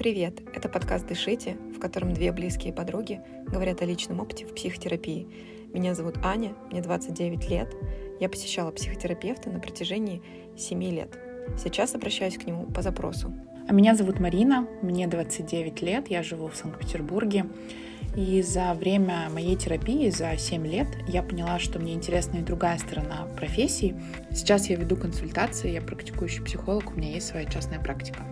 Привет! Это подкаст «Дышите», в котором две близкие подруги говорят о личном опыте в психотерапии. Меня зовут Аня, мне 29 лет. Я посещала психотерапевта на протяжении 7 лет. Сейчас обращаюсь к нему по запросу. А меня зовут Марина, мне 29 лет, я живу в Санкт-Петербурге. И за время моей терапии, за 7 лет, я поняла, что мне интересна и другая сторона профессии. Сейчас я веду консультации, я практикующий психолог, у меня есть своя частная практика.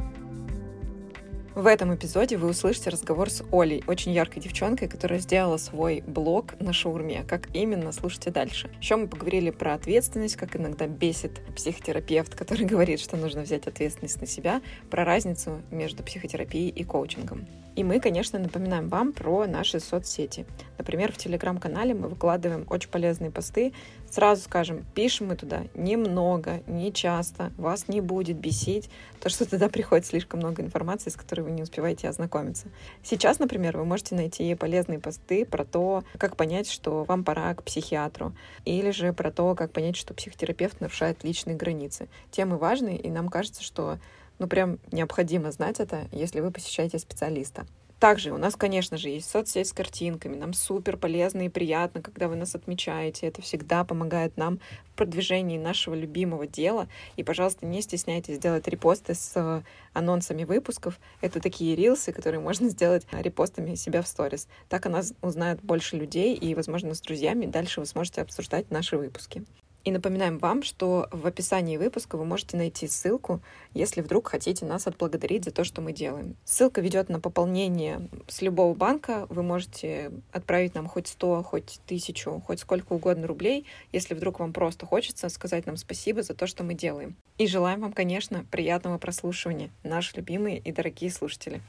В этом эпизоде вы услышите разговор с Олей, очень яркой девчонкой, которая сделала свой блог на шаурме. Как именно, слушайте дальше. Еще мы поговорили про ответственность, как иногда бесит психотерапевт, который говорит, что нужно взять ответственность на себя, про разницу между психотерапией и коучингом. И мы, конечно, напоминаем вам про наши соцсети. Например, в телеграм-канале мы выкладываем очень полезные посты. Сразу скажем, пишем мы туда немного, не часто, вас не будет бесить то, что туда приходит слишком много информации, с которой вы не успеваете ознакомиться. Сейчас, например, вы можете найти полезные посты про то, как понять, что вам пора к психиатру, или же про то, как понять, что психотерапевт нарушает личные границы. Темы важные, и нам кажется, что ну прям необходимо знать это, если вы посещаете специалиста. Также у нас, конечно же, есть соцсеть с картинками. Нам супер полезно и приятно, когда вы нас отмечаете. Это всегда помогает нам в продвижении нашего любимого дела. И, пожалуйста, не стесняйтесь сделать репосты с анонсами выпусков. Это такие рилсы, которые можно сделать репостами себя в сторис. Так о нас узнают больше людей, и, возможно, с друзьями дальше вы сможете обсуждать наши выпуски. И напоминаем вам, что в описании выпуска вы можете найти ссылку, если вдруг хотите нас отблагодарить за то, что мы делаем. Ссылка ведет на пополнение с любого банка. Вы можете отправить нам хоть 100, хоть 1000, хоть сколько угодно рублей, если вдруг вам просто хочется сказать нам спасибо за то, что мы делаем. И желаем вам, конечно, приятного прослушивания, наши любимые и дорогие слушатели.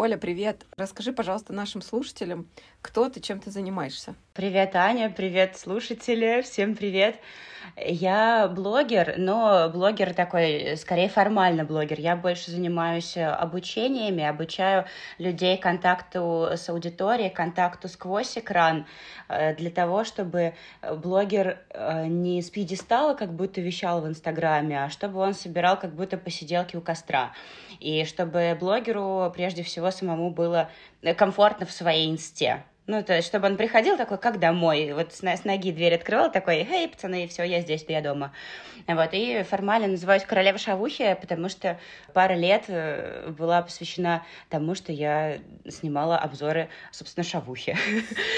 Оля, привет. Расскажи, пожалуйста, нашим слушателям, кто ты, чем ты занимаешься. Привет, Аня, привет, слушатели, всем привет. Я блогер, но блогер такой, скорее формально блогер. Я больше занимаюсь обучениями, обучаю людей контакту с аудиторией, контакту сквозь экран, э, для того, чтобы блогер э, не с пьедестала как будто вещал в Инстаграме, а чтобы он собирал как будто посиделки у костра. И чтобы блогеру прежде всего самому было комфортно в своей инсте. Ну, то есть, чтобы он приходил такой, как домой, вот с, с ноги дверь открывал, такой, эй, пацаны, все, я здесь, я дома. Вот, и формально называюсь королева шавухи, потому что пара лет э, была посвящена тому, что я снимала обзоры, собственно, шавухи.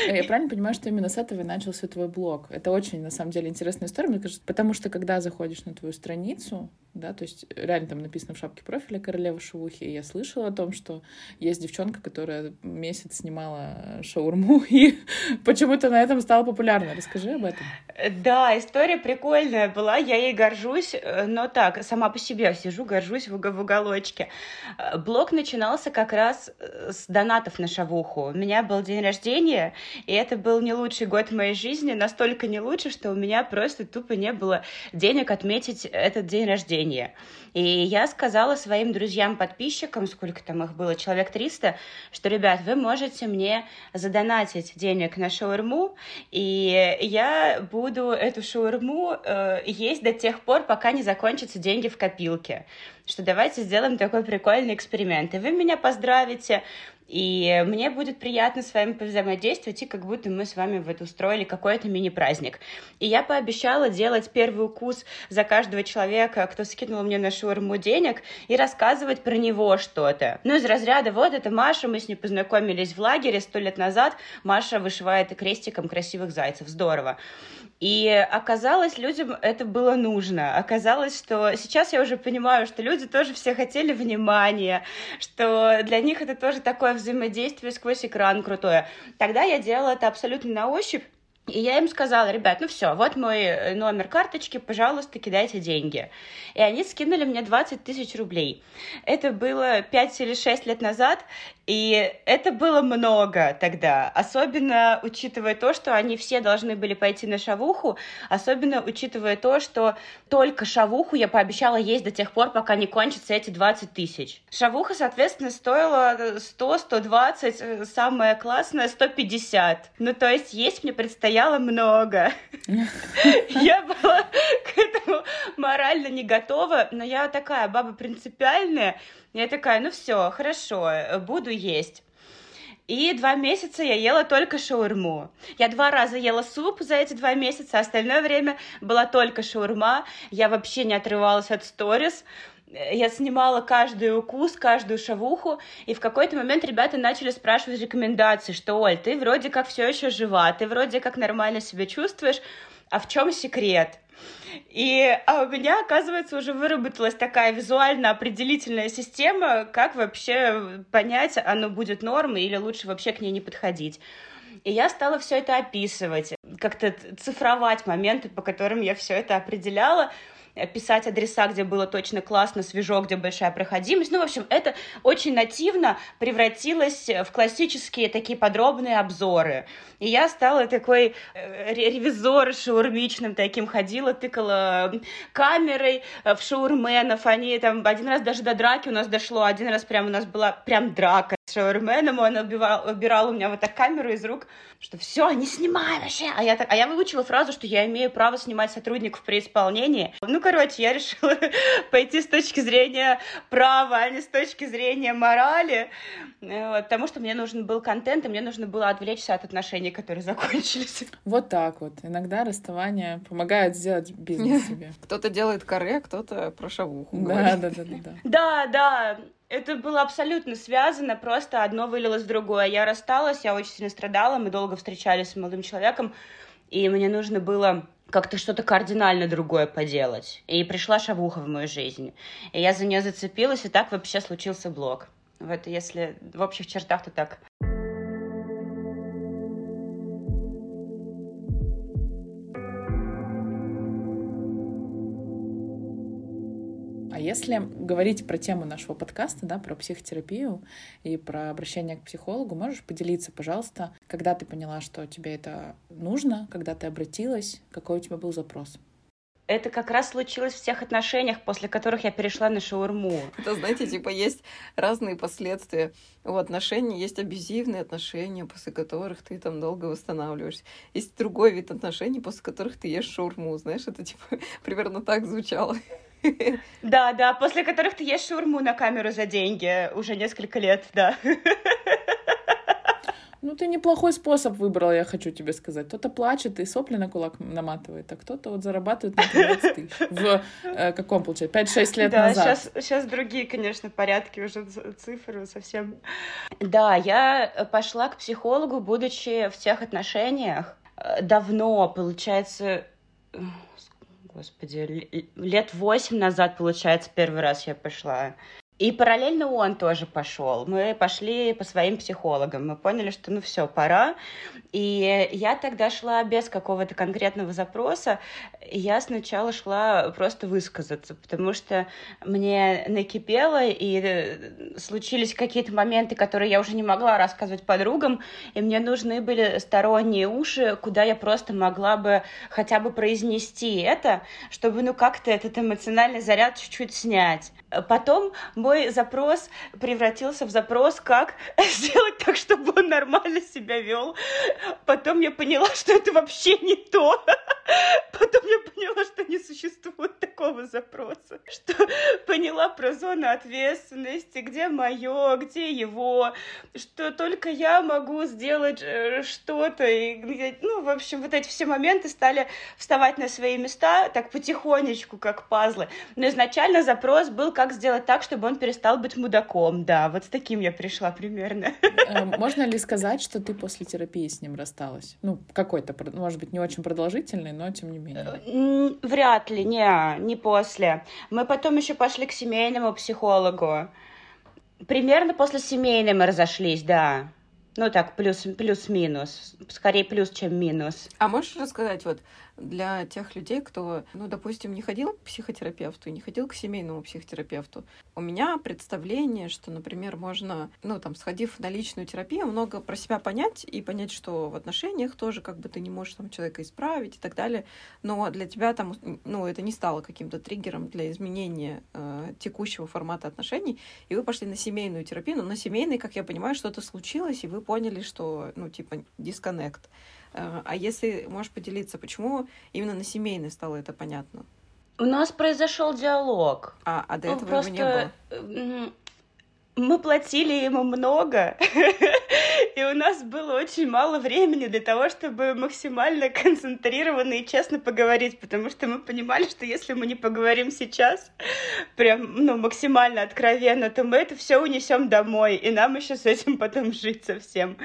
А я правильно понимаю, что именно с этого и начался твой блог? Это очень, на самом деле, интересная история, мне кажется, потому что, когда заходишь на твою страницу, да, то есть реально там написано в шапке профиля королева шавухи, и я слышала о том, что есть девчонка, которая месяц снимала шаурму, и почему-то на этом стала популярна. Расскажи об этом. Да, история прикольная была, я ей горжусь, э, но так, сама по себе сижу, горжусь в, в уголочке. Э, блог начинался как раз э, с донатов на шавуху. У меня был день рождения, и это был не лучший год в моей жизни, настолько не лучше, что у меня просто тупо не было денег отметить этот день рождения. И я сказала своим друзьям-подписчикам, сколько там их было, человек 300, что, ребят, вы можете мне задонатить денег на шаурму, и я буду эту шаурму э, есть до тех пор, пока не закончатся деньги в копилке. Что давайте сделаем такой прикольный эксперимент. И вы меня поздравите, и мне будет приятно с вами взаимодействовать, и как будто мы с вами вот устроили какой-то мини-праздник. И я пообещала делать первый укус за каждого человека, кто скинул мне на шаурму денег, и рассказывать про него что-то. Ну, из разряда, вот это Маша, мы с ней познакомились в лагере сто лет назад, Маша вышивает крестиком красивых зайцев, здорово. И оказалось, людям это было нужно. Оказалось, что сейчас я уже понимаю, что люди тоже все хотели внимания, что для них это тоже такое взаимодействие сквозь экран крутое. Тогда я делала это абсолютно на ощупь, и я им сказала, ребят, ну все, вот мой э, номер карточки, пожалуйста, кидайте деньги. И они скинули мне 20 тысяч рублей. Это было 5 или 6 лет назад, И это было много тогда, особенно учитывая то, что они все должны были пойти на шавуху, особенно учитывая то, что только шавуху я пообещала есть до тех пор, пока не кончатся эти 20 тысяч. Шавуха, соответственно, стоила 100, 120, самое классное 150. Ну, то есть есть мне предстояло много. Я была к этому морально не готова, но я такая баба принципиальная, я такая, ну все, хорошо, буду есть. И два месяца я ела только шаурму. Я два раза ела суп за эти два месяца, остальное время была только шаурма. Я вообще не отрывалась от сторис. Я снимала каждый укус, каждую шавуху, и в какой-то момент ребята начали спрашивать рекомендации, что, Оль, ты вроде как все еще жива, ты вроде как нормально себя чувствуешь, а в чем секрет? И а у меня, оказывается, уже выработалась такая визуально определительная система, как вообще понять, оно будет нормой или лучше вообще к ней не подходить. И я стала все это описывать, как-то цифровать моменты, по которым я все это определяла. Писать адреса, где было точно классно, свежо, где большая проходимость. Ну, в общем, это очень нативно превратилось в классические такие подробные обзоры. И я стала такой э, ревизор шаурмичным таким, ходила, тыкала камерой в шаурменов. Они там один раз даже до драки у нас дошло, один раз прям у нас была прям драка шаурменом, он убивал, убирал у меня вот так камеру из рук, что все, не снимай вообще. А я, так, а я выучила фразу, что я имею право снимать сотрудников при исполнении. Ну, короче, я решила пойти с точки зрения права, а не с точки зрения морали, вот, потому что мне нужен был контент, и мне нужно было отвлечься от отношений, которые закончились. Вот так вот. Иногда расставание помогает сделать бизнес себе. Кто-то делает каре, кто-то про шавуху. Да, да, да, да. Да, да. Это было абсолютно связано, просто одно вылилось в другое. Я рассталась, я очень сильно страдала, мы долго встречались с молодым человеком, и мне нужно было как-то что-то кардинально другое поделать. И пришла шавуха в мою жизнь. И я за нее зацепилась, и так вообще случился блог. Вот если в общих чертах, то так. Если говорить про тему нашего подкаста, да, про психотерапию и про обращение к психологу, можешь поделиться, пожалуйста, когда ты поняла, что тебе это нужно, когда ты обратилась, какой у тебя был запрос? это как раз случилось в тех отношениях, после которых я перешла на шаурму. Это, знаете, типа есть разные последствия у отношений. Есть абьюзивные отношения, после которых ты там долго восстанавливаешься. Есть другой вид отношений, после которых ты ешь шаурму. Знаешь, это типа примерно так звучало. Да, да, после которых ты ешь шаурму на камеру за деньги уже несколько лет, да. Ну, ты неплохой способ выбрал, я хочу тебе сказать. Кто-то плачет и сопли на кулак наматывает, а кто-то вот зарабатывает на 13 тысяч. В э, каком, получается, 5-6 лет да, назад. Сейчас, сейчас другие, конечно, порядки уже цифры совсем. Да, я пошла к психологу, будучи в тех отношениях э, давно, получается, господи, лет восемь назад, получается, первый раз я пошла. И параллельно он тоже пошел. Мы пошли по своим психологам. Мы поняли, что ну все, пора. И я тогда шла без какого-то конкретного запроса. Я сначала шла просто высказаться, потому что мне накипело, и э, случились какие-то моменты, которые я уже не могла рассказывать подругам, и мне нужны были сторонние уши, куда я просто могла бы хотя бы произнести это, чтобы ну как-то этот эмоциональный заряд чуть-чуть снять. Потом мой запрос превратился в запрос, как сделать так, чтобы он нормально себя вел. Потом я поняла, что это вообще не то. Потом я поняла, что не существует такого запроса. Что поняла про зону ответственности, где мое, где его, что только я могу сделать э, что-то. И, ну, в общем, вот эти все моменты стали вставать на свои места так потихонечку, как пазлы. Но изначально запрос был, как сделать так, чтобы он перестал быть мудаком. Да, вот с таким я пришла примерно. Э, можно ли сказать, что ты после терапии с ним рассталась? Ну, какой-то, может быть, не очень продолжительный, но тем не менее. Э, вряд ли, не, не после. Мы потом еще пошли к семейному психологу. Примерно после семейной мы разошлись, да. Ну так, плюс, плюс-минус. Скорее плюс, чем минус. А можешь рассказать, вот, для тех людей, кто, ну, допустим, не ходил к психотерапевту, не ходил к семейному психотерапевту. У меня представление, что, например, можно, ну, там, сходив на личную терапию, много про себя понять и понять, что в отношениях тоже как бы ты не можешь там человека исправить и так далее. Но для тебя там, ну, это не стало каким-то триггером для изменения э, текущего формата отношений, и вы пошли на семейную терапию, но на семейной, как я понимаю, что-то случилось, и вы поняли, что, ну, типа, дисконнект. Э, а если можешь поделиться, почему именно на семейной стало это понятно? У нас произошел диалог. А, а до ну, этого просто... его не было? Мы платили ему много, и у нас было очень мало времени для того, чтобы максимально концентрированно и честно поговорить, потому что мы понимали, что если мы не поговорим сейчас, прям, ну, максимально откровенно, то мы это все унесем домой, и нам еще с этим потом жить совсем.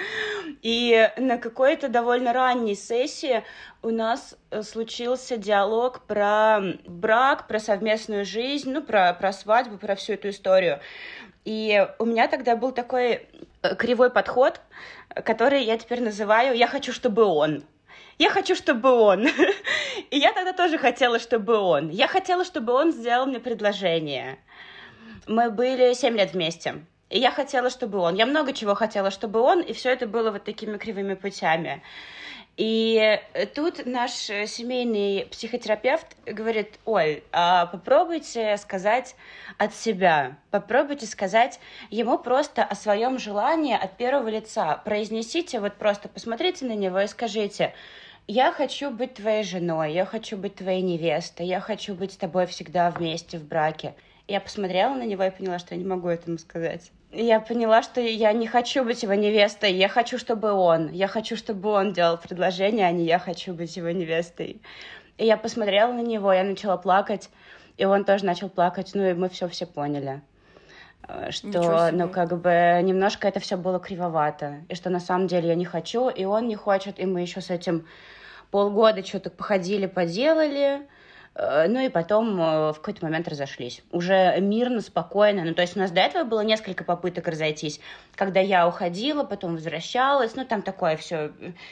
И на какой-то довольно ранней сессии у нас э, случился диалог про брак, про совместную жизнь, ну, про, про свадьбу, про всю эту историю. И у меня тогда был такой э, кривой подход, который я теперь называю «я хочу, чтобы он». Я хочу, чтобы он. И я тогда тоже хотела, чтобы он. Я хотела, чтобы он сделал мне предложение. Мы были семь лет вместе. И я хотела, чтобы он. Я много чего хотела, чтобы он, и все это было вот такими кривыми путями. И тут наш э, семейный психотерапевт говорит, Оль, а попробуйте сказать от себя, попробуйте сказать ему просто о своем желании от первого лица. Произнесите, вот просто посмотрите на него и скажите, я хочу быть твоей женой, я хочу быть твоей невестой, я хочу быть с тобой всегда вместе в браке. Я посмотрела на него и поняла, что я не могу этому сказать я поняла, что я не хочу быть его невестой, я хочу, чтобы он, я хочу, чтобы он делал предложение, а не я хочу быть его невестой. И я посмотрела на него, я начала плакать, и он тоже начал плакать, ну и мы все все поняли э, что, ну, как бы немножко это все было кривовато, и что на самом деле я не хочу, и он не хочет, и мы еще с этим полгода что-то походили, поделали, ну и потом э, в какой-то момент разошлись. Уже мирно, спокойно. Ну, то есть у нас до этого было несколько попыток разойтись. Когда я уходила, потом возвращалась. Ну, там такое все,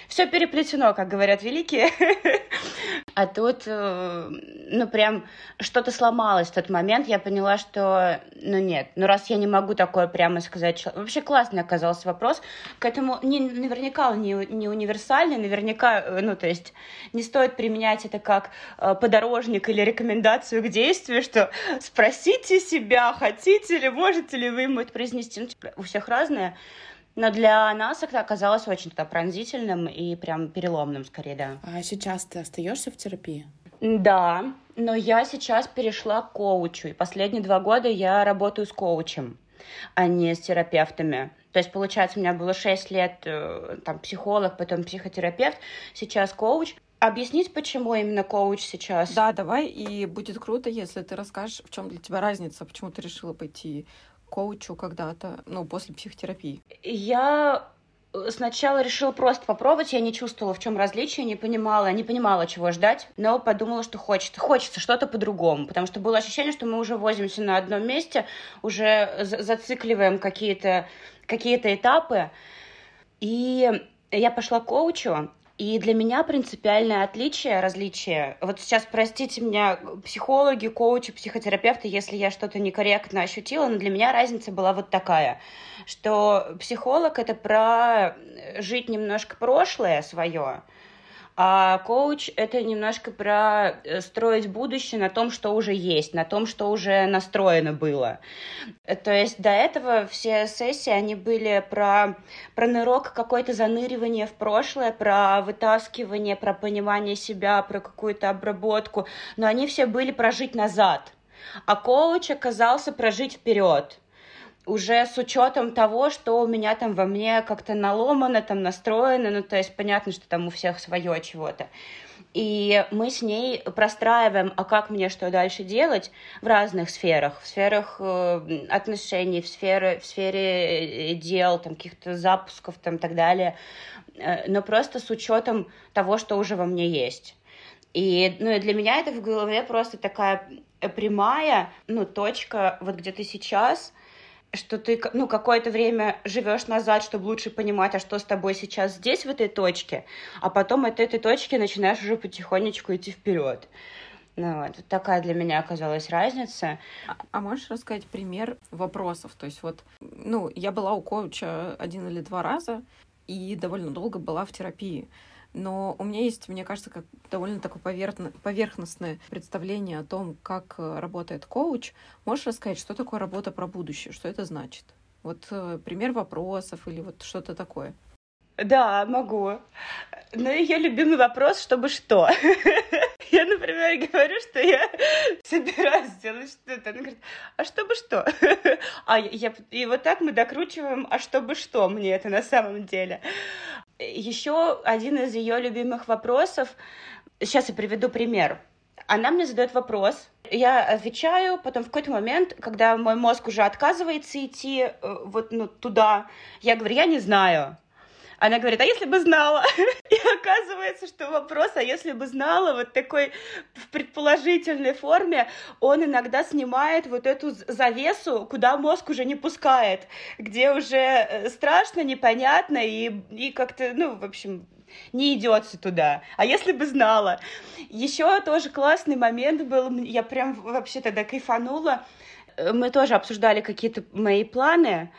все переплетено, как говорят великие. А тут, э, ну, прям что-то сломалось в тот момент. Я поняла, что, ну, нет, ну, раз я не могу такое прямо сказать... Вообще классный оказался вопрос. К этому не, наверняка он не, не универсальный, наверняка, ну, то есть не стоит применять это как подорожник или рекомендацию к действию, что спросите себя, хотите ли, можете ли вы ему это произнести. Ну, типа, у всех разное. Но для нас это оказалось очень -то пронзительным и прям переломным, скорее, да. А сейчас ты остаешься в терапии? Да, но я сейчас перешла к коучу, и последние два года я работаю с коучем, а не с терапевтами. То есть, получается, у меня было шесть лет э, там психолог, потом психотерапевт, сейчас коуч. Объяснить, почему именно коуч сейчас? Да, давай, и будет круто, если ты расскажешь, в чем для тебя разница, почему ты решила пойти коучу когда-то, ну, после психотерапии? Я сначала решила просто попробовать, я не чувствовала, в чем различие, не понимала, не понимала, чего ждать, но подумала, что хочется, хочется что-то по-другому, потому что было ощущение, что мы уже возимся на одном месте, уже зацикливаем какие-то какие этапы, и я пошла к коучу, и для меня принципиальное отличие, различие, вот сейчас простите меня, психологи, коучи, психотерапевты, если я что-то некорректно ощутила, но для меня разница была вот такая, что психолог это про жить немножко прошлое свое, а коуч — это немножко про э, строить будущее на том, что уже есть, на том, что уже настроено было. То есть до этого все сессии, они были про, про нырок, какое-то заныривание в прошлое, про вытаскивание, про понимание себя, про какую-то обработку, но они все были прожить назад. А коуч оказался прожить вперед уже с учетом того, что у меня там во мне как-то наломано, там настроено, ну, то есть понятно, что там у всех свое чего-то. И мы с ней простраиваем, а как мне что дальше делать в разных сферах, в сферах э, отношений, в сфере, в сфере э, дел, там каких-то запусков, там так далее, э, но просто с учетом того, что уже во мне есть. И ну, для меня это в голове просто такая прямая, ну, точка, вот где ты сейчас — что ты, ну, какое-то время живешь назад, чтобы лучше понимать, а что с тобой сейчас здесь, в этой точке, а потом от этой точки начинаешь уже потихонечку идти вперед. Ну, вот, вот такая для меня оказалась разница. А, а можешь рассказать пример вопросов? То есть вот, ну, я была у коуча один или два раза и довольно долго была в терапии. Но у меня есть, мне кажется, как довольно такое поверхностное представление о том, как э, работает коуч. Можешь рассказать, что такое работа про будущее, что это значит? Вот э, пример вопросов или вот что-то такое. Да, могу. Но ее любимый вопрос, чтобы что? Я, например, говорю, что я собираюсь сделать что-то. Она говорит, а чтобы что? А я, и вот так мы докручиваем, а чтобы что мне это на самом деле. Еще один из ее любимых вопросов, сейчас я приведу пример. Она мне задает вопрос, я отвечаю, потом в какой-то момент, когда мой мозг уже отказывается идти э, вот ну, туда, я говорю, я не знаю. Она говорит, а если бы знала? И оказывается, что вопрос, а если бы знала, вот такой в предположительной форме, он иногда снимает вот эту завесу, куда мозг уже не пускает, где уже э, страшно, непонятно и, и как-то, ну, в общем, не идется туда. А если бы знала? Еще тоже классный момент был, я прям вообще тогда кайфанула. Э, мы тоже обсуждали какие-то мои планы,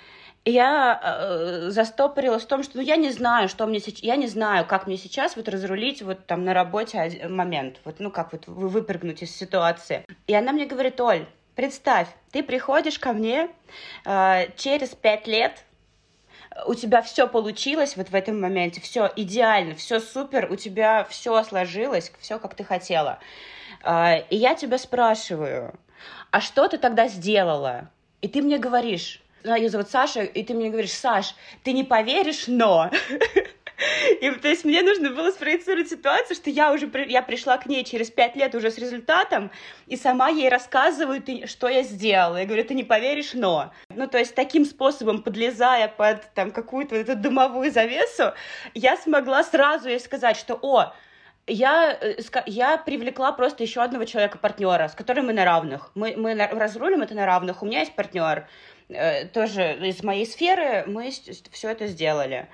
я э, застопорилась в том, что ну, я не знаю, что мне сейчас, я не знаю, как мне сейчас вот разрулить вот там на работе момент, вот ну как вот выпрыгнуть из ситуации. И она мне говорит, Оль, представь, ты приходишь ко мне э, через пять лет, у тебя все получилось вот в этом моменте, все идеально, все супер, у тебя все сложилось, все как ты хотела. Э, и я тебя спрашиваю, а что ты тогда сделала? И ты мне говоришь, ее зовут Саша, и ты мне говоришь, Саш, ты не поверишь, но... И то есть мне нужно было спроецировать ситуацию, что я уже я пришла к ней через пять лет уже с результатом, и сама ей рассказываю, ты, что я сделала. Я говорю, ты не поверишь, но. Ну, то есть таким способом, подлезая под там какую-то эту дымовую завесу, я смогла сразу ей сказать, что, о, я, э, я привлекла просто еще одного человека-партнера, с которым мы на равных. Мы, мы разрулим это на равных. У меня есть партнер. Э, тоже из моей сферы мы все это сделали.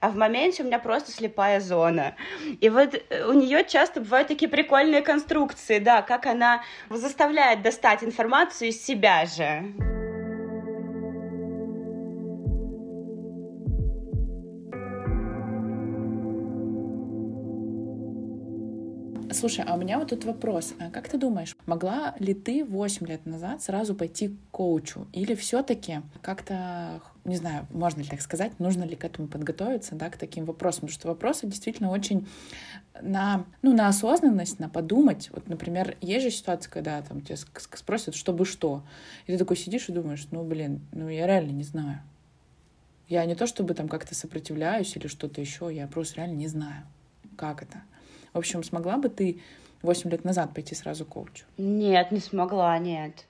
А в моменте у меня просто слепая зона. И вот э, у нее часто бывают такие прикольные конструкции, да, как она заставляет достать информацию из себя же. Слушай, а у меня вот тут вопрос. А как ты думаешь, могла ли ты 8 лет назад сразу пойти к коучу? Или все таки как-то, не знаю, можно ли так сказать, нужно ли к этому подготовиться, да, к таким вопросам? Потому что вопросы действительно очень на, ну, на осознанность, на подумать. Вот, например, есть же ситуация, когда там тебя спросят, чтобы что. И ты такой сидишь и думаешь, ну, блин, ну, я реально не знаю. Я не то чтобы там как-то сопротивляюсь или что-то еще, я просто реально не знаю, как это. В общем, смогла бы ты 8 лет назад пойти сразу к коучу? Нет, не смогла, нет.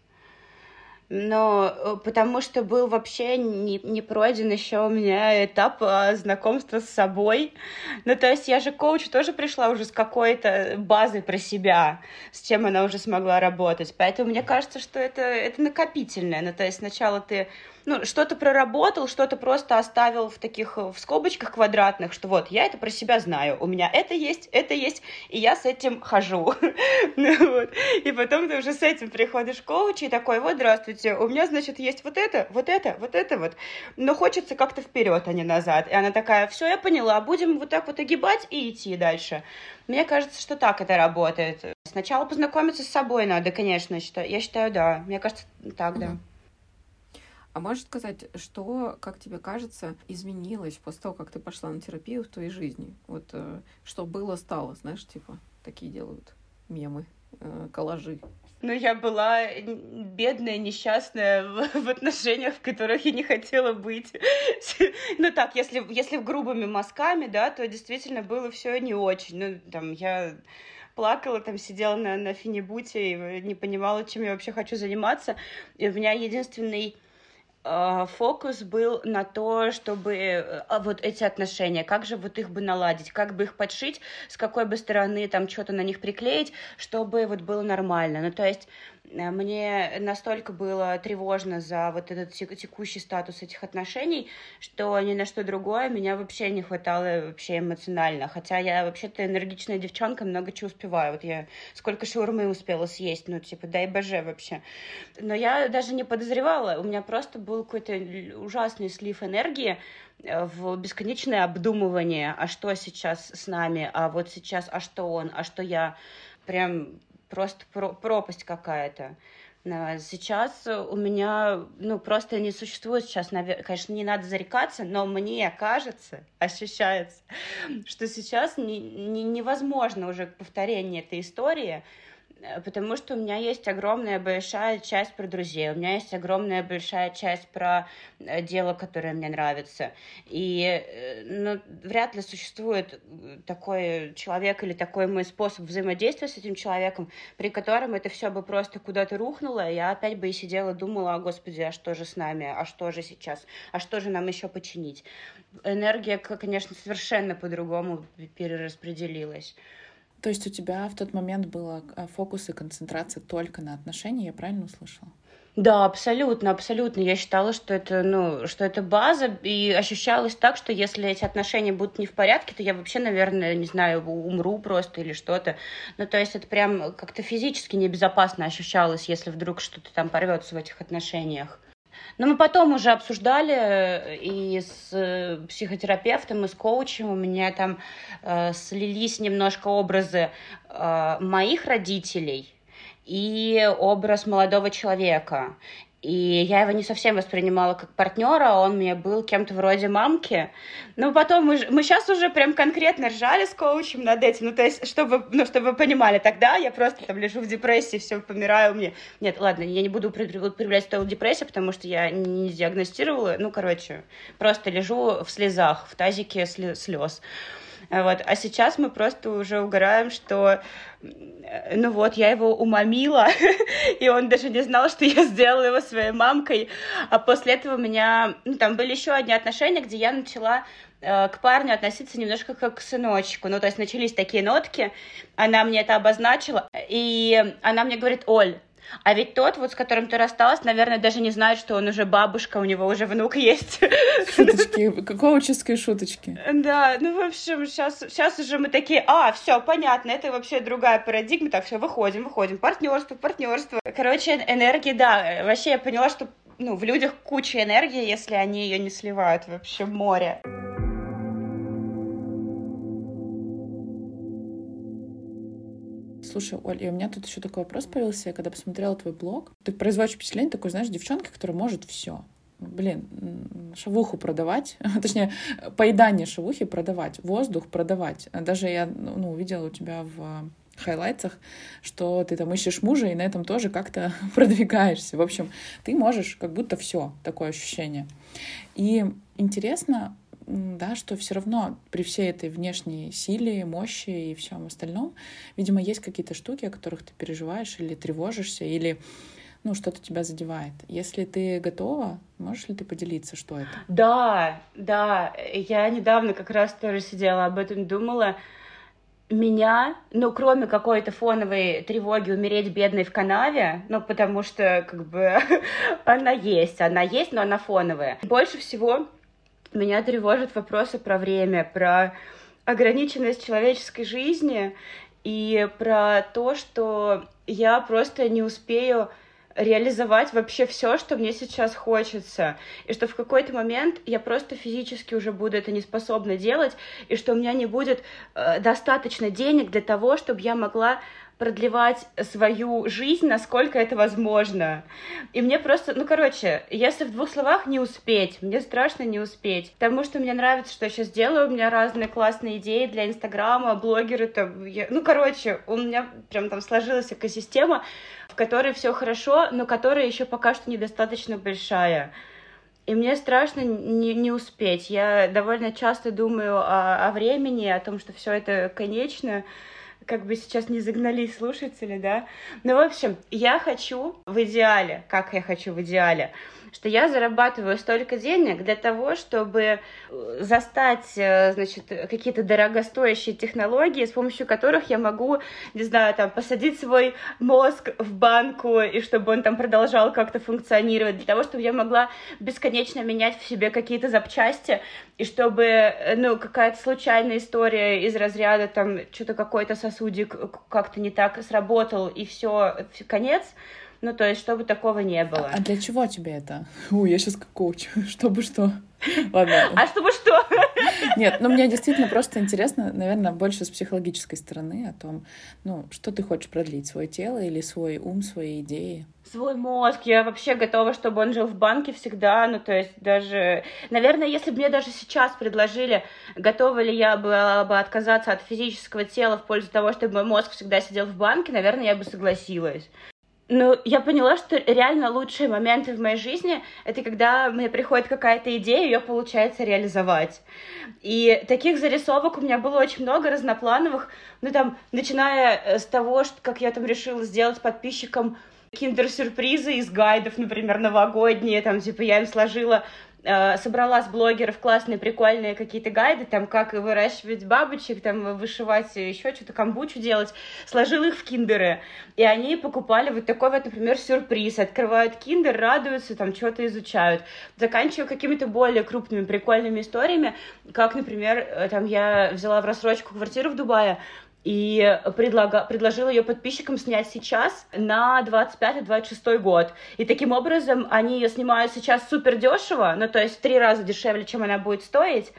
Но э, потому что был вообще не, не пройден еще у меня этап а, знакомства с собой. Ну, то есть я же коуч тоже пришла уже с какой-то базой про себя, с чем она уже смогла работать. Поэтому мне кажется, что это, это накопительное. Ну, то есть сначала ты ну, что-то проработал, что-то просто оставил в таких, в скобочках квадратных, что вот, я это про себя знаю, у меня это есть, это есть, и я с этим хожу. ну. И потом ты уже с этим приходишь к коучу и такой, вот, здравствуйте, у меня, значит, есть вот это, вот это, вот это вот, но хочется как-то вперед, а не назад. И она такая, все, я поняла, будем вот так вот огибать и идти дальше. Мне кажется, что так это работает. Сначала познакомиться с собой надо, конечно, я считаю, да. Мне кажется, так, да. А можешь сказать, что, как тебе кажется, изменилось после того, как ты пошла на терапию в твоей жизни? Вот э, что было, стало, знаешь, типа, такие делают мемы, э, коллажи. Ну, я была бедная, несчастная в, отношениях, в которых я не хотела быть. ну так, если, если грубыми мазками, да, то действительно было все не очень. Ну, там, я плакала, там сидела на, на финибуте и не понимала, чем я вообще хочу заниматься. И у меня единственный э, фокус был на то, чтобы э, вот эти отношения, как же вот их бы наладить, как бы их подшить, с какой бы стороны там что-то на них приклеить, чтобы вот было нормально. Ну, то есть мне настолько было тревожно за вот этот текущий статус этих отношений, что ни на что другое меня вообще не хватало вообще эмоционально. Хотя я вообще-то энергичная девчонка, много чего успеваю. Вот я сколько шаурмы успела съесть, ну, типа, дай боже вообще. Но я даже не подозревала, у меня просто был какой-то ужасный слив энергии, э, в бесконечное обдумывание, а что сейчас с нами, а вот сейчас, а что он, а что я. Прям просто про пропасть какая-то. Сейчас у меня, ну, просто не существует сейчас, конечно, не надо зарекаться, но мне кажется, ощущается, что сейчас не, не, невозможно уже повторение этой истории, потому что у меня есть огромная большая часть про друзей, у меня есть огромная большая часть про э, дело, которое мне нравится. И э, ну, вряд ли существует такой человек или такой мой способ взаимодействия с этим человеком, при котором это все бы просто куда-то рухнуло, и я опять бы и сидела, думала, о господи, а что же с нами, а что же сейчас, а что же нам еще починить. Энергия, конечно, совершенно по-другому перераспределилась. То есть у тебя в тот момент было э, фокус и концентрация только на отношении, я правильно услышала? Да, абсолютно, абсолютно. Я считала, что это, ну, что это база, и ощущалось так, что если эти отношения будут не в порядке, то я вообще, наверное, не знаю, умру просто или что-то. Ну, то есть это прям как-то физически небезопасно ощущалось, если вдруг что-то там порвется в этих отношениях. Но мы потом уже обсуждали э, и с э, психотерапевтом, и с коучем. У меня там э, слились немножко образы э, моих родителей и образ молодого человека. И я его не совсем воспринимала как партнера, он мне был кем-то вроде мамки. Но потом мы, мы сейчас уже прям конкретно ржали с коучем над этим. Ну, то есть, чтобы, ну, чтобы вы понимали, тогда я просто там лежу в депрессии, все помираю мне. Нет, ладно, я не буду проявлять стол депрессии, потому что я не диагностировала. Ну, короче, просто лежу в слезах, в тазике слез. Вот. А сейчас мы просто уже угораем, что ну вот, я его умомила, и он даже не знал, что я сделала его своей мамкой. А после этого у меня, ну, там были еще одни отношения, где я начала э, к парню относиться немножко как к сыночку. Ну, то есть начались такие нотки, она мне это обозначила, и она мне говорит, Оль, а ведь тот, вот с которым ты рассталась, наверное, даже не знает, что он уже бабушка, у него уже внук есть. Шуточки, коуческие шуточки. Да, ну, в общем, сейчас, сейчас уже мы такие, а, все, понятно, это вообще другая парадигма, так, все, выходим, выходим, партнерство, партнерство. Короче, энергии, да, вообще я поняла, что ну, в людях куча энергии, если они ее не сливают вообще в море. Слушай, Оль, и у меня тут еще такой вопрос появился, я когда посмотрела твой блог. Ты производишь впечатление такой, знаешь, девчонки, которая может все. Блин, шавуху продавать, точнее, поедание шавухи продавать, воздух продавать. Даже я ну, увидела у тебя в хайлайтсах, что ты там ищешь мужа и на этом тоже как-то продвигаешься. В общем, ты можешь как будто все, такое ощущение. И интересно, да, что все равно при всей этой внешней силе, мощи и всем остальном, видимо, есть какие-то штуки, о которых ты переживаешь или тревожишься, или ну, что-то тебя задевает. Если ты готова, можешь ли ты поделиться, что это? Да, да. Я недавно как раз тоже сидела об этом, думала. Меня, ну, кроме какой-то фоновой тревоги умереть бедной в канаве, ну, потому что, как бы, она есть, она есть, но она фоновая. Больше всего меня тревожат вопросы про время, про ограниченность человеческой жизни и про то, что я просто не успею реализовать вообще все, что мне сейчас хочется. И что в какой-то момент я просто физически уже буду это не способна делать, и что у меня не будет э, достаточно денег для того, чтобы я могла продлевать свою жизнь, насколько это возможно. И мне просто, ну, короче, если в двух словах не успеть, мне страшно не успеть, потому что мне нравится, что я сейчас делаю, у меня разные классные идеи для Инстаграма, блогеры там, я... ну, короче, у меня прям там сложилась экосистема, в которой все хорошо, но которая еще пока что недостаточно большая. И мне страшно не, не успеть. Я довольно часто думаю о, о времени, о том, что все это конечно, как бы сейчас не загнались слушатели, да. Ну, в общем, я хочу в идеале, как я хочу в идеале, что я зарабатываю столько денег для того, чтобы э, застать, э, значит, какие-то дорогостоящие технологии, с помощью которых я могу, не знаю, там, посадить свой мозг в банку, и чтобы он там продолжал как-то функционировать, для того, чтобы я могла бесконечно менять в себе какие-то запчасти, и чтобы, э, ну, какая-то случайная история из разряда, там, что-то какой-то сосудик как-то не так сработал, и все, конец, ну, то есть, чтобы такого не было. А для чего тебе это? Ой, я сейчас как коуч. Чтобы что? Ладно. А чтобы что? Нет, ну мне действительно просто интересно, наверное, больше с психологической стороны о том, ну, что ты хочешь продлить, свое тело или свой ум, свои идеи? Свой мозг. Я вообще готова, чтобы он жил в банке всегда. Ну, то есть даже... Наверное, если бы мне даже сейчас предложили, готова ли я была бы отказаться от физического тела в пользу того, чтобы мой мозг всегда сидел в банке, наверное, я бы согласилась. Ну, я поняла, что реально лучшие моменты в моей жизни — это когда мне приходит какая-то идея, ее получается реализовать. И таких зарисовок у меня было очень много, разноплановых, ну, там, начиная э, с того, что, как я там решила сделать подписчикам киндер-сюрпризы из гайдов, например, новогодние, там, типа, я им сложила собрала с блогеров классные, прикольные какие-то гайды, там, как выращивать бабочек, там, вышивать еще что-то, камбучу делать, сложила их в киндеры, и они покупали вот такой вот, например, сюрприз, открывают киндер, радуются, там, что-то изучают, заканчивая какими-то более крупными, прикольными историями, как, например, э, там, я взяла в рассрочку квартиру в Дубае, и предлага, предложила ее подписчикам снять сейчас на 25-26 год. И таким образом они ее снимают сейчас супер дешево, ну то есть в три раза дешевле, чем она будет стоить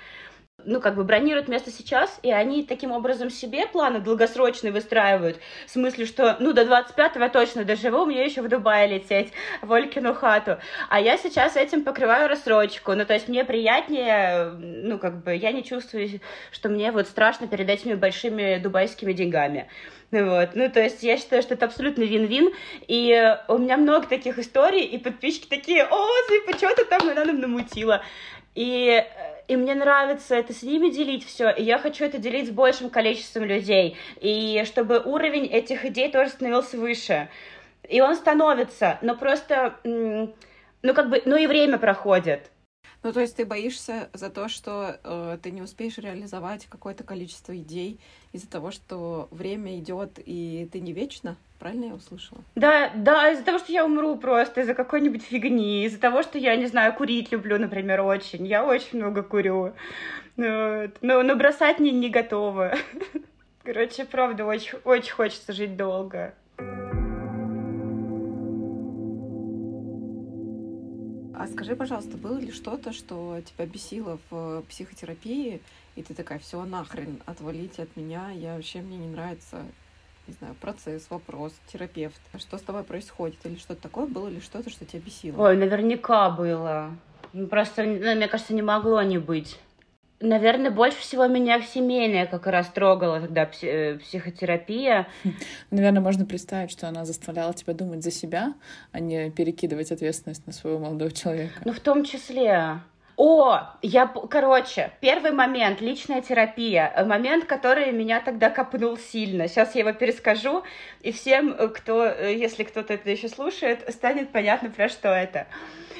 ну, как бы бронируют место сейчас, и они таким образом себе планы долгосрочные выстраивают, в смысле, что, ну, до 25-го точно доживу, мне еще в Дубае лететь, в Олькину хату. А я сейчас этим покрываю рассрочку, ну, то есть мне приятнее, ну, как бы, я не чувствую, что мне вот страшно перед этими большими дубайскими деньгами. Вот. Ну, то есть я считаю, что это абсолютно вин-вин. И у меня много таких историй, и подписчики такие, о, Зипа, что ты там нам намутила? И и мне нравится это с ними делить все, и я хочу это делить с большим количеством людей, и чтобы уровень этих идей тоже становился выше. И он становится, но просто, ну как бы, ну и время проходит. Ну, то есть ты боишься за то, что э, ты не успеешь реализовать какое-то количество идей из-за того, что время идет и ты не вечно? Правильно я услышала? Да, да, из-за того, что я умру просто, из-за какой-нибудь фигни, из-за того, что я, не знаю, курить люблю, например, очень. Я очень много курю. Вот. Но, но бросать не, не готова. Короче, правда, очень, очень хочется жить долго. Скажи, пожалуйста, было ли что-то, что тебя бесило в психотерапии, и ты такая, все нахрен, отвалите от меня, я вообще мне не нравится, не знаю, процесс, вопрос, терапевт. Что с тобой происходит? Или что-то такое? Было ли что-то, что тебя бесило? Ой, наверняка было. Просто, ну, мне кажется, не могло не быть. Наверное, больше всего меня семейная как раз трогала тогда э, психотерапия. Наверное, можно представить, что она заставляла тебя думать за себя, а не перекидывать ответственность на своего молодого человека. Ну, в том числе. О, я, короче, первый момент, личная терапия, момент, который меня тогда копнул сильно. Сейчас я его перескажу, и всем, э, кто, э, если кто-то это еще слушает, станет понятно, про что это.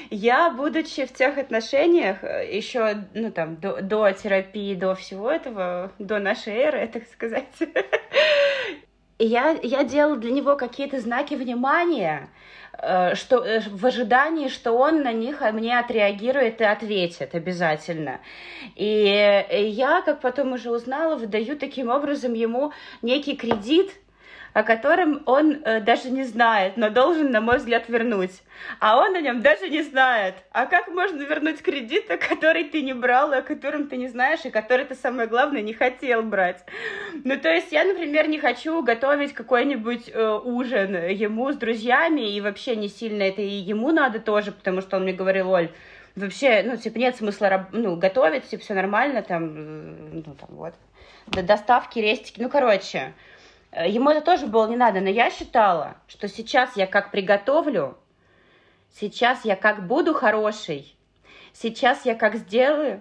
Я, будучи в тех отношениях, э, еще, ну, там, до, до терапии, до всего этого, до нашей эры, так сказать, я, я делала для него какие-то знаки внимания, э, что э, в ожидании, что он на них мне отреагирует и ответит обязательно. И я, как потом уже узнала, выдаю таким образом ему некий кредит, о котором он э, даже не знает, но должен, на мой взгляд, вернуть. А он о нем даже не знает. А как можно вернуть кредит, который ты не брал, о котором ты не знаешь, и который ты, самое главное, не хотел брать? Ну, то есть я, например, не хочу готовить какой-нибудь э, ужин ему с друзьями, и вообще не сильно это и ему надо тоже, потому что он мне говорил, Оль, вообще, ну, типа, нет смысла ну, готовить, типа, все нормально, там, э, ну, там, вот, до доставки, рестики, ну, короче, ему это тоже было не надо, но я считала, что сейчас я как приготовлю, сейчас я как буду хороший, сейчас я как сделаю,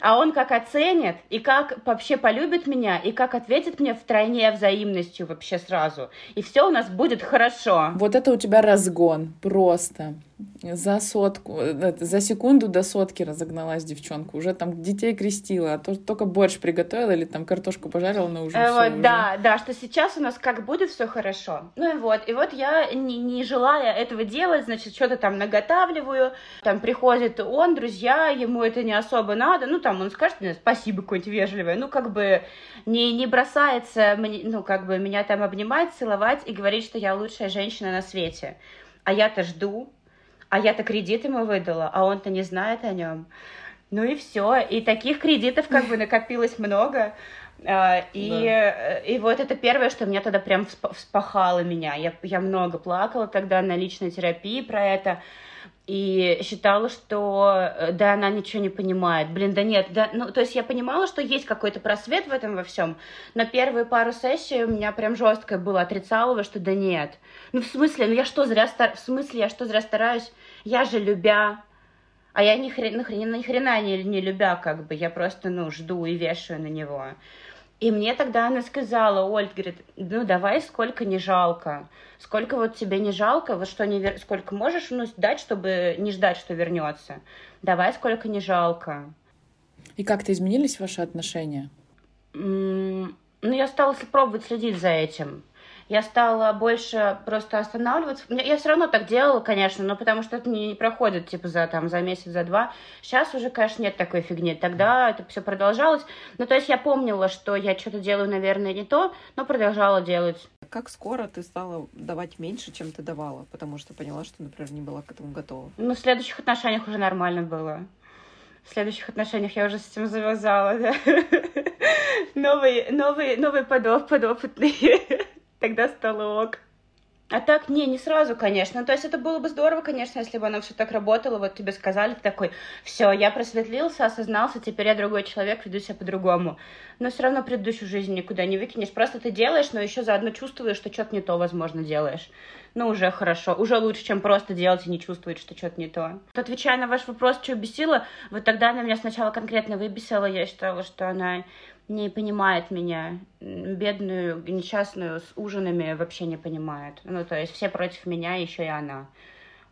а он как оценит, и как вообще полюбит меня, и как ответит мне втройне взаимностью вообще сразу. И все у нас будет хорошо. Вот это у тебя разгон, просто. За сотку, э, за секунду до сотки разогналась девчонка. Уже там детей крестила, а то только борщ приготовила или там картошку пожарила на ужин. Э, вот, да, да, что сейчас у нас как будет все хорошо. Ну и вот, и вот я, не, не желая этого делать, значит, что-то там наготавливаю, там приходит он, друзья, ему это не особо надо, ну там он скажет мне спасибо какое-нибудь вежливое, ну как бы не, не бросается, ну как бы меня там обнимать, целовать и говорить, что я лучшая женщина на свете. А я-то жду, а я-то кредит ему выдала, а он-то не знает о нем. Ну и все. И таких кредитов как бы накопилось много. А, и, да. и вот это первое, что меня тогда прям вспахало меня. Я, я много плакала тогда на личной терапии про это и считала, что э, да, она ничего не понимает. Блин, да нет, да, ну, то есть я понимала, что есть какой-то просвет в этом во всем, но первые пару сессий у меня прям жесткое было отрицалово, что да нет. Ну, в смысле, ну я что зря стар... в смысле, я что зря стараюсь? Я же любя, а я ни хрена, ни хрена не, не любя, как бы, я просто, ну, жду и вешаю на него. И мне тогда она сказала, Оль, говорит, ну давай сколько не жалко. Сколько вот тебе не жалко, вот что не вер... сколько можешь ну, дать, чтобы не ждать, что вернется. Давай сколько не жалко. И как-то изменились ваши отношения? Mm, ну, я стала пробовать следить за этим я стала больше просто останавливаться. Я все равно так делала, конечно, но потому что это не, проходит, типа, за, там, за месяц, за два. Сейчас уже, конечно, нет такой фигни. Тогда это все продолжалось. Ну, то есть я помнила, что я что-то делаю, наверное, не то, но продолжала делать. Как скоро ты стала давать меньше, чем ты давала? Потому что поняла, что, например, не была к этому готова. Ну, в следующих отношениях уже нормально было. В следующих отношениях я уже с этим завязала, да. Новый, новый, новый подоп, подопытный тогда стало ок. А так, не, не сразу, конечно. То есть это было бы здорово, конечно, если бы оно все так работало. Вот тебе сказали, ты такой, все, я просветлился, осознался, теперь я другой человек, веду себя по-другому. Но все равно предыдущую жизнь никуда не выкинешь. Просто ты делаешь, но еще заодно чувствуешь, что что-то не то, возможно, делаешь. Ну, уже хорошо. Уже лучше, чем просто делать и не чувствовать, что что-то не то. Отвечая на ваш вопрос, что бесило, вот тогда она меня сначала конкретно выбесила. Я считала, что она не понимает меня, бедную, несчастную, с ужинами вообще не понимает. Ну, то есть все против меня, еще и она.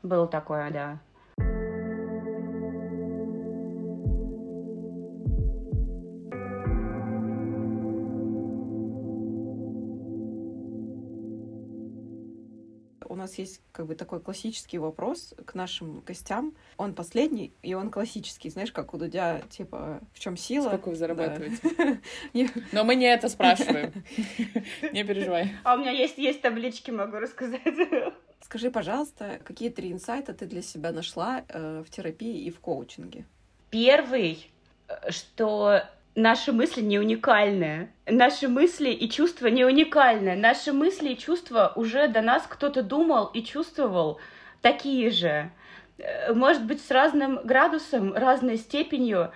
Было такое, да. Нас есть как бы такой классический вопрос к нашим гостям. Он последний, и он классический. Знаешь, как у Дудя, типа, в чем сила? Сколько вы зарабатываете? Но мы не это спрашиваем. Не переживай. А у меня есть есть таблички, могу рассказать. Скажи, пожалуйста, какие три инсайта ты для себя нашла э, в терапии и в коучинге? Первый, э, что наши мысли не уникальные. Наши мысли и чувства не уникальны. Наши мысли и чувства уже до нас кто-то думал и чувствовал такие же. Э, может быть, с разным градусом, разной степенью,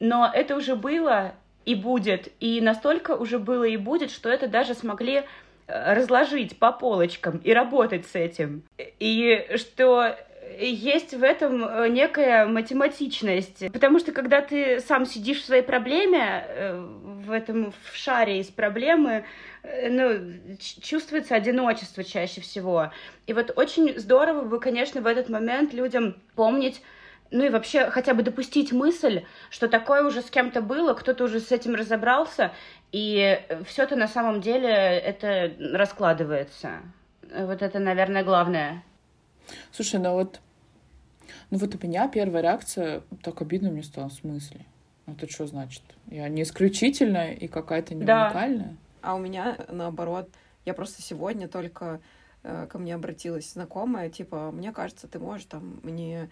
но это уже было и будет. И настолько уже было и будет, что это даже смогли э, разложить по полочкам и работать с этим. И что есть в этом э, некая математичность. Потому что когда ты сам сидишь в своей проблеме, э, в этом в шаре из проблемы, э, ну, чувствуется одиночество чаще всего. И вот очень здорово бы, конечно, в этот момент людям помнить, ну и вообще хотя бы допустить мысль, что такое уже с кем-то было, кто-то уже с этим разобрался, и все это на самом деле это раскладывается. Вот это, наверное, главное. Слушай, ну вот, ну вот у меня первая реакция, так обидно мне стало, в смысле? Это что значит? Я не исключительная и какая-то не да. уникальная? А у меня, наоборот, я просто сегодня только э, ко мне обратилась знакомая, типа, мне кажется, ты можешь там мне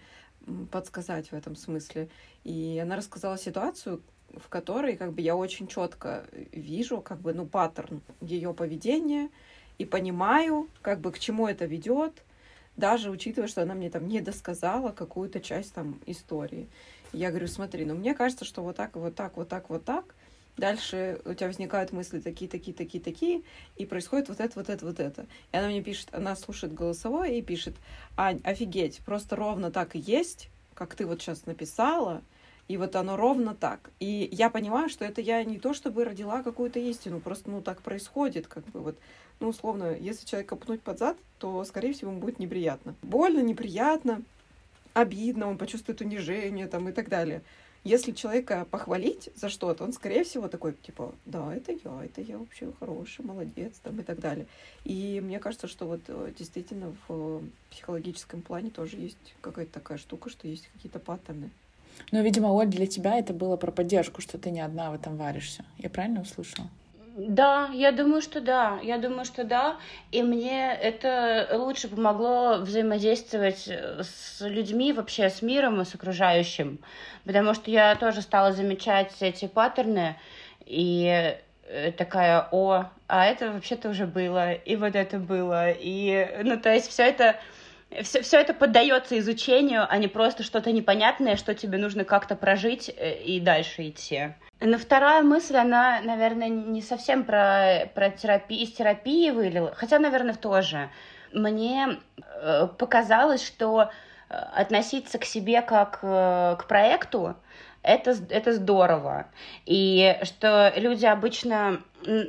подсказать в этом смысле. И она рассказала ситуацию, в которой как бы я очень четко вижу как бы ну паттерн ее поведения и понимаю как бы к чему это ведет даже учитывая, что она мне там не досказала какую-то часть там истории. Я говорю, смотри, ну мне кажется, что вот так, вот так, вот так, вот так. Дальше у тебя возникают мысли такие, такие, такие, такие, и происходит вот это, вот это, вот это. И она мне пишет, она слушает голосовое и пишет, Ань, офигеть, просто ровно так и есть, как ты вот сейчас написала, И вот оно ровно так. И я понимаю, что это я не то чтобы родила какую-то истину, просто ну так происходит, как бы вот ну, условно, если человека пнуть под зад, то, скорее всего, ему будет неприятно. Больно, неприятно, обидно, он почувствует унижение там и так далее. Если человека похвалить за что-то, он, скорее всего, такой, типа, да, это я, это я вообще хороший, молодец, там и так далее. И мне кажется, что вот э, действительно в психологическом плане тоже есть какая-то такая штука, что есть какие-то паттерны. Ну, видимо, Оль, для тебя это было про поддержку, что ты не одна в этом варишься. Я правильно услышала? Да, я думаю, что да. Я думаю, что да. И мне это лучше помогло взаимодействовать с людьми, вообще с миром и с окружающим. Потому что я тоже стала замечать эти паттерны. И э, такая, о, а это вообще-то уже было, и вот это было. И, ну, то есть все это все, все это поддается изучению, а не просто что-то непонятное, что тебе нужно как-то прожить э, и дальше идти. Но вторая мысль, она, наверное, не совсем про, про терапию, из терапии вылила, хотя, наверное, тоже. Мне э, показалось, что э, относиться к себе как э, к проекту, это, это здорово. И что люди обычно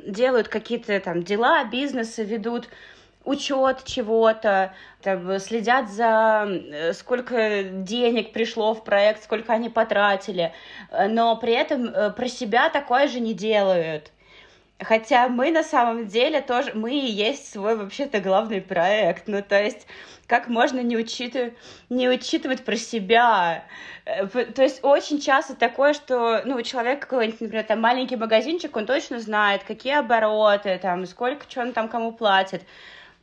делают какие-то там дела, бизнесы ведут, учет чего-то, там, следят за э, сколько денег пришло в проект, сколько они потратили, э, но при этом э, про себя такое же не делают. Хотя мы на самом деле тоже, мы и есть свой вообще-то главный проект. Ну, то есть, как можно не, учитывать, не учитывать про себя? То есть, очень часто такое, что, ну, у человека какой-нибудь, например, там маленький магазинчик, он точно знает, какие обороты, там, сколько, что он там кому платит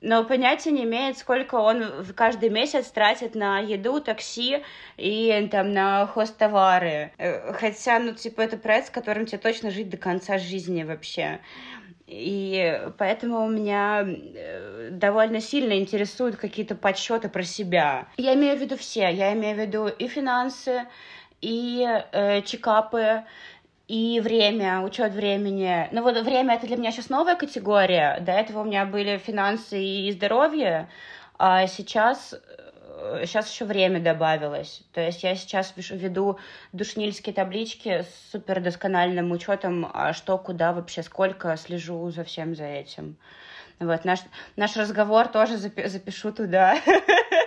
но понятия не имеет, сколько он каждый месяц тратит на еду, такси и там на хостовары. Э, хотя, ну, типа, это проект, с которым тебе точно жить до конца жизни вообще. И поэтому меня э, довольно сильно интересуют какие-то подсчеты про себя. Я имею в виду все. Я имею в виду и финансы, и э, чекапы, и время, учет времени. Ну вот время это для меня сейчас новая категория. До этого у меня были финансы и здоровье, а сейчас сейчас э, еще время добавилось. То есть я сейчас веду душнильские таблички с супер доскональным учетом, а что, куда вообще, сколько, слежу за всем за этим. Вот, наш, наш разговор тоже запишу туда.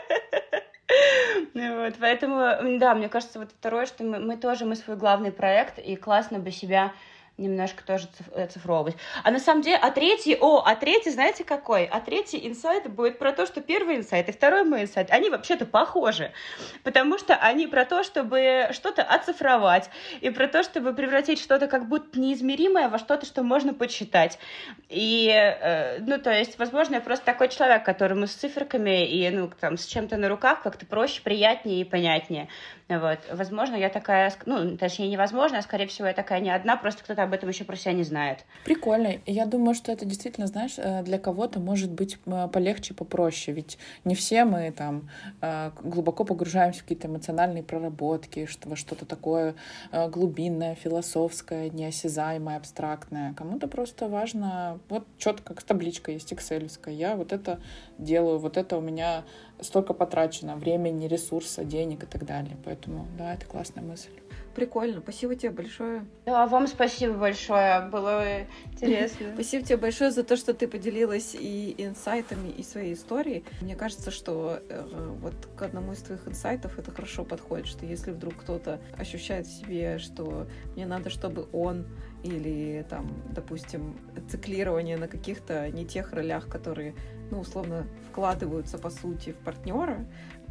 Вот, поэтому, да, мне кажется, вот второе, что мы, мы тоже, мы свой главный проект, и классно бы себя немножко тоже цифровывать. А на самом деле, а третий, о, а третий, знаете какой? А третий инсайт будет про то, что первый инсайт и второй мой инсайт, они вообще-то похожи, потому что они про то, чтобы что-то оцифровать, и про то, чтобы превратить что-то как будто неизмеримое во что-то, что можно почитать. И, э, ну, то есть, возможно, я просто такой человек, которому с циферками и, ну, там, с чем-то на руках как-то проще, приятнее и понятнее. Вот. Возможно, я такая, ну, точнее, невозможно, а, скорее всего, я такая не одна, просто кто-то об этом еще про себя не знает. Прикольно. Я думаю, что это действительно, знаешь, э, для кого-то может быть э, полегче, попроще, ведь не все мы там э, глубоко погружаемся в какие-то эмоциональные проработки, во что-то такое глубинное, философское, неосязаемое, абстрактное. Кому-то просто важно, вот четко, как табличка есть, excel я вот это делаю, вот это у меня столько потрачено времени, ресурса, денег и так далее. Поэтому, да, это классная мысль. Прикольно. Спасибо тебе большое. Да, вам спасибо большое. Было интересно. Спасибо тебе большое за то, что ты поделилась и инсайтами, и своей историей. Мне кажется, что э, вот к одному из твоих инсайтов это хорошо подходит, что если вдруг кто-то ощущает в себе, что мне надо, чтобы он или там, допустим, циклирование на каких-то не тех ролях, которые, ну, условно, вкладываются, по сути, в партнера,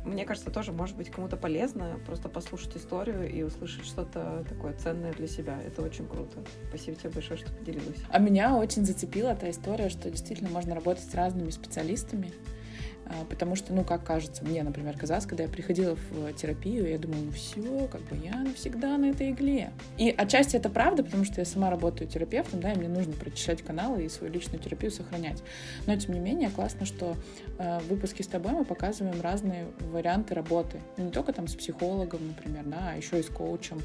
мне кажется, тоже может быть кому-то полезно просто послушать историю и услышать что-то такое ценное для себя. Это очень круто. Спасибо тебе большое, что поделилась. А меня очень зацепила та история, что действительно можно работать с разными специалистами, потому что, ну, как кажется, мне, например, казалось, когда я приходила в терапию, я думала, ну все, как бы я навсегда на этой игле. И отчасти это правда, потому что я сама работаю терапевтом, да, и мне нужно прочищать каналы и свою личную терапию сохранять. Но, тем не менее, классно, что э, в выпуске с тобой мы показываем разные варианты работы. Ну, не только там с психологом, например, да, а еще и с коучем.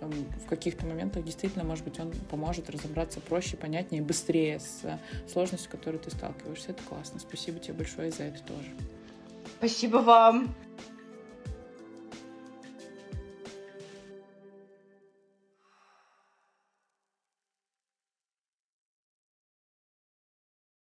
Э, в каких-то моментах действительно, может быть, он поможет разобраться проще, понятнее, быстрее с сложностью, с которой ты сталкиваешься. Это классно. Спасибо тебе большое за это тоже. Спасибо вам.